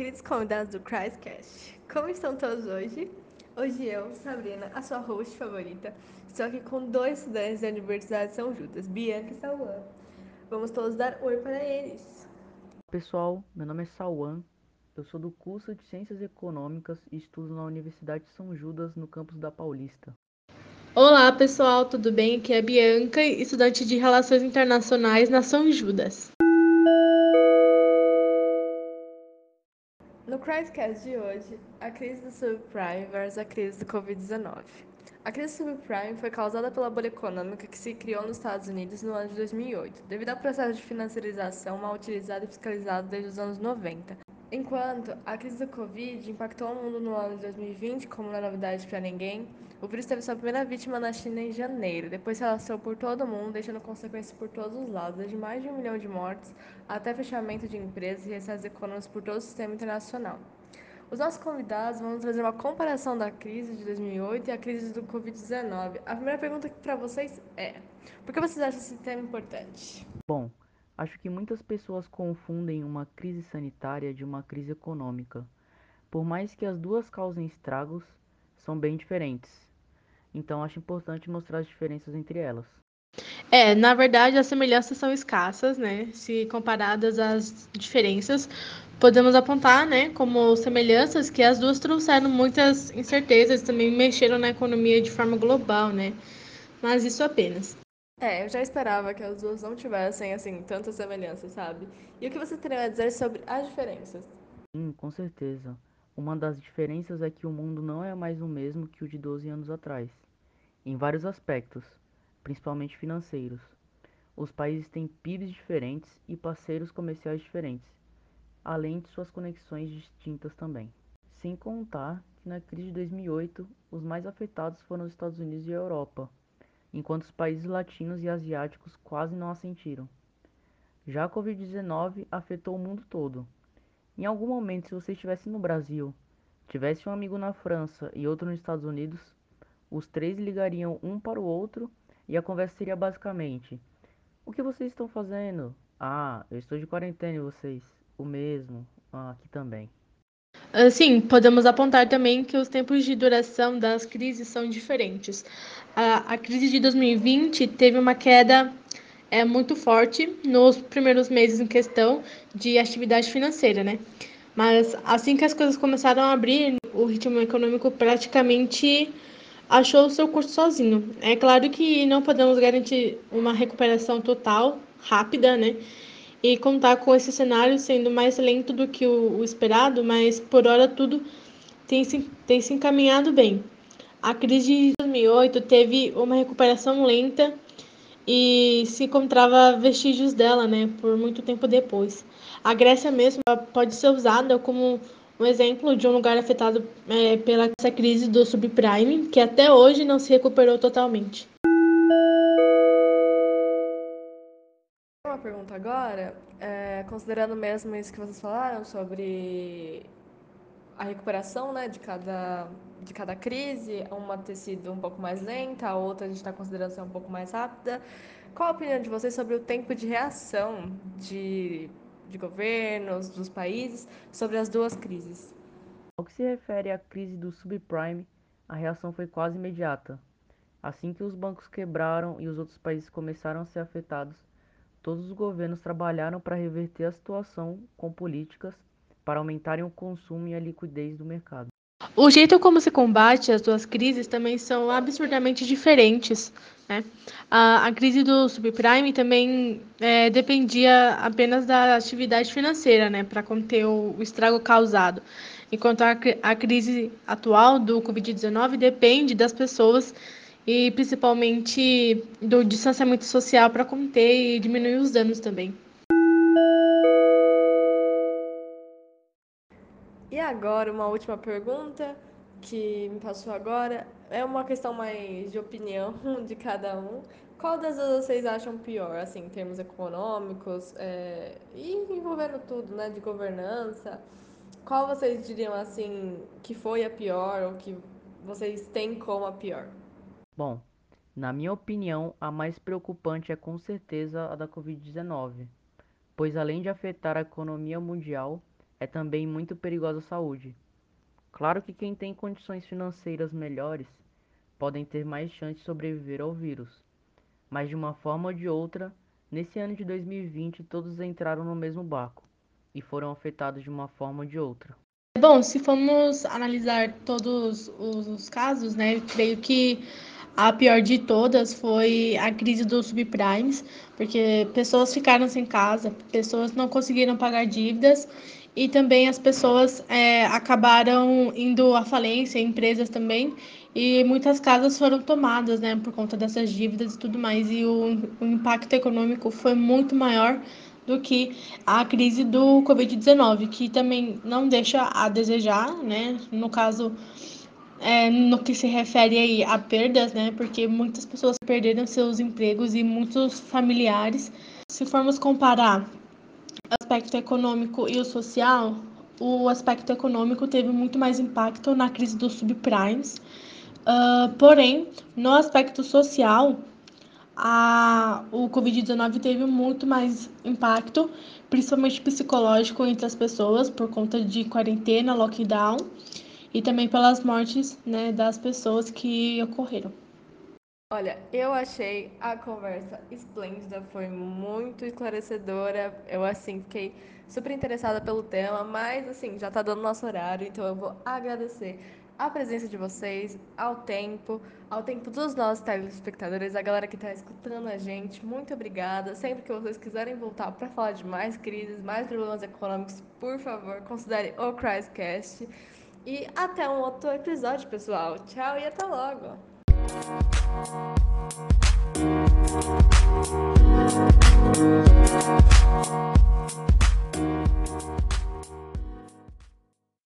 queridos convidados do Christcast. Como estão todos hoje? Hoje eu, Sabrina, a sua host favorita, estou aqui com dois estudantes da Universidade de São Judas, Bianca e Sauan. Vamos todos dar oi para eles. Pessoal, meu nome é Sauan, eu sou do curso de Ciências Econômicas e estudo na Universidade de São Judas, no campus da Paulista. Olá pessoal, tudo bem? Aqui é a Bianca, estudante de Relações Internacionais na São Judas. No Christcast de hoje, a crise do subprime versus a crise do Covid-19. A crise subprime foi causada pela bolha econômica que se criou nos Estados Unidos no ano de 2008, devido ao processo de financiarização mal utilizado e fiscalizado desde os anos 90. Enquanto a crise do Covid impactou o mundo no ano de 2020, como não é novidade para ninguém, o vírus teve sua primeira vítima na China em janeiro, depois se alastrou por todo o mundo, deixando consequências por todos os lados, desde mais de um milhão de mortes até fechamento de empresas e recessos econômicos por todo o sistema internacional. Os nossos convidados vão trazer uma comparação da crise de 2008 e a crise do Covid-19. A primeira pergunta para vocês é: por que vocês acham esse tema importante? Bom, acho que muitas pessoas confundem uma crise sanitária de uma crise econômica. Por mais que as duas causem estragos, são bem diferentes. Então acho importante mostrar as diferenças entre elas. É, na verdade as semelhanças são escassas, né? Se comparadas às diferenças, podemos apontar, né, como semelhanças que as duas trouxeram muitas incertezas, também mexeram na economia de forma global, né? Mas isso apenas. É, eu já esperava que as duas não tivessem assim tantas semelhanças, sabe? E o que você teria a dizer sobre as diferenças? Sim, com certeza. Uma das diferenças é que o mundo não é mais o mesmo que o de 12 anos atrás, em vários aspectos, principalmente financeiros. Os países têm PIBs diferentes e parceiros comerciais diferentes, além de suas conexões distintas também. Sem contar que na crise de 2008, os mais afetados foram os Estados Unidos e a Europa, enquanto os países latinos e asiáticos quase não a sentiram. Já a Covid-19 afetou o mundo todo em algum momento, se você estivesse no Brasil, tivesse um amigo na França e outro nos Estados Unidos, os três ligariam um para o outro e a conversa seria basicamente: O que vocês estão fazendo? Ah, eu estou de quarentena e vocês? O mesmo. Ah, aqui também. Sim, podemos apontar também que os tempos de duração das crises são diferentes. A, a crise de 2020 teve uma queda é muito forte nos primeiros meses em questão de atividade financeira, né? Mas assim que as coisas começaram a abrir, o ritmo econômico praticamente achou o seu curso sozinho. É claro que não podemos garantir uma recuperação total, rápida, né? E contar com esse cenário sendo mais lento do que o, o esperado, mas por hora tudo tem se, tem se encaminhado bem. A crise de 2008 teve uma recuperação lenta e se encontrava vestígios dela, né, por muito tempo depois. A Grécia mesmo pode ser usada como um exemplo de um lugar afetado é, pela essa crise do subprime, que até hoje não se recuperou totalmente. Uma pergunta agora, é, considerando mesmo isso que vocês falaram sobre a recuperação né, de, cada, de cada crise, uma ter sido um pouco mais lenta, a outra a gente está considerando ser um pouco mais rápida. Qual a opinião de vocês sobre o tempo de reação de, de governos, dos países, sobre as duas crises? Ao que se refere à crise do subprime, a reação foi quase imediata. Assim que os bancos quebraram e os outros países começaram a ser afetados, todos os governos trabalharam para reverter a situação com políticas para aumentarem o consumo e a liquidez do mercado. O jeito como se combate as duas crises também são absurdamente diferentes. Né? A, a crise do subprime também é, dependia apenas da atividade financeira né, para conter o, o, estrago causado, enquanto a, a crise atual do Covid-19 depende das pessoas e principalmente do distanciamento social para conter e diminuir os danos também. E agora, uma última pergunta que me passou agora. É uma questão mais de opinião de cada um. Qual das duas vocês acham pior, assim, em termos econômicos é, e envolvendo tudo, né, de governança? Qual vocês diriam, assim, que foi a pior ou que vocês têm como a pior? Bom, na minha opinião, a mais preocupante é com certeza a da Covid-19, pois além de afetar a economia mundial, é também muito perigosa à saúde. Claro que quem tem condições financeiras melhores podem ter mais chance de sobreviver ao vírus, mas de uma forma ou de outra, nesse ano de 2020 todos entraram no mesmo barco e foram afetados de uma forma ou de outra. Bom, se formos analisar todos os casos, né, creio que a pior de todas foi a crise dos subprimes, porque pessoas ficaram sem casa, pessoas não conseguiram pagar dívidas e também as pessoas é, acabaram indo à falência, empresas também, e muitas casas foram tomadas, né, por conta dessas dívidas e tudo mais, e o, o impacto econômico foi muito maior do que a crise do Covid-19, que também não deixa a desejar, né, no caso, é, no que se refere aí a perdas, né, porque muitas pessoas perderam seus empregos e muitos familiares. Se formos comparar aspecto econômico e o social, o aspecto econômico teve muito mais impacto na crise dos subprimes. Uh, porém, no aspecto social, a, o Covid-19 teve muito mais impacto, principalmente psicológico entre as pessoas, por conta de quarentena, lockdown, e também pelas mortes né, das pessoas que ocorreram. Olha, eu achei a conversa esplêndida, foi muito esclarecedora. Eu, assim, fiquei super interessada pelo tema, mas, assim, já tá dando nosso horário, então eu vou agradecer a presença de vocês, ao tempo, ao tempo dos nossos telespectadores, a galera que está escutando a gente. Muito obrigada. Sempre que vocês quiserem voltar para falar de mais crises, mais problemas econômicos, por favor, considere o Criscast. E até um outro episódio, pessoal. Tchau e até logo!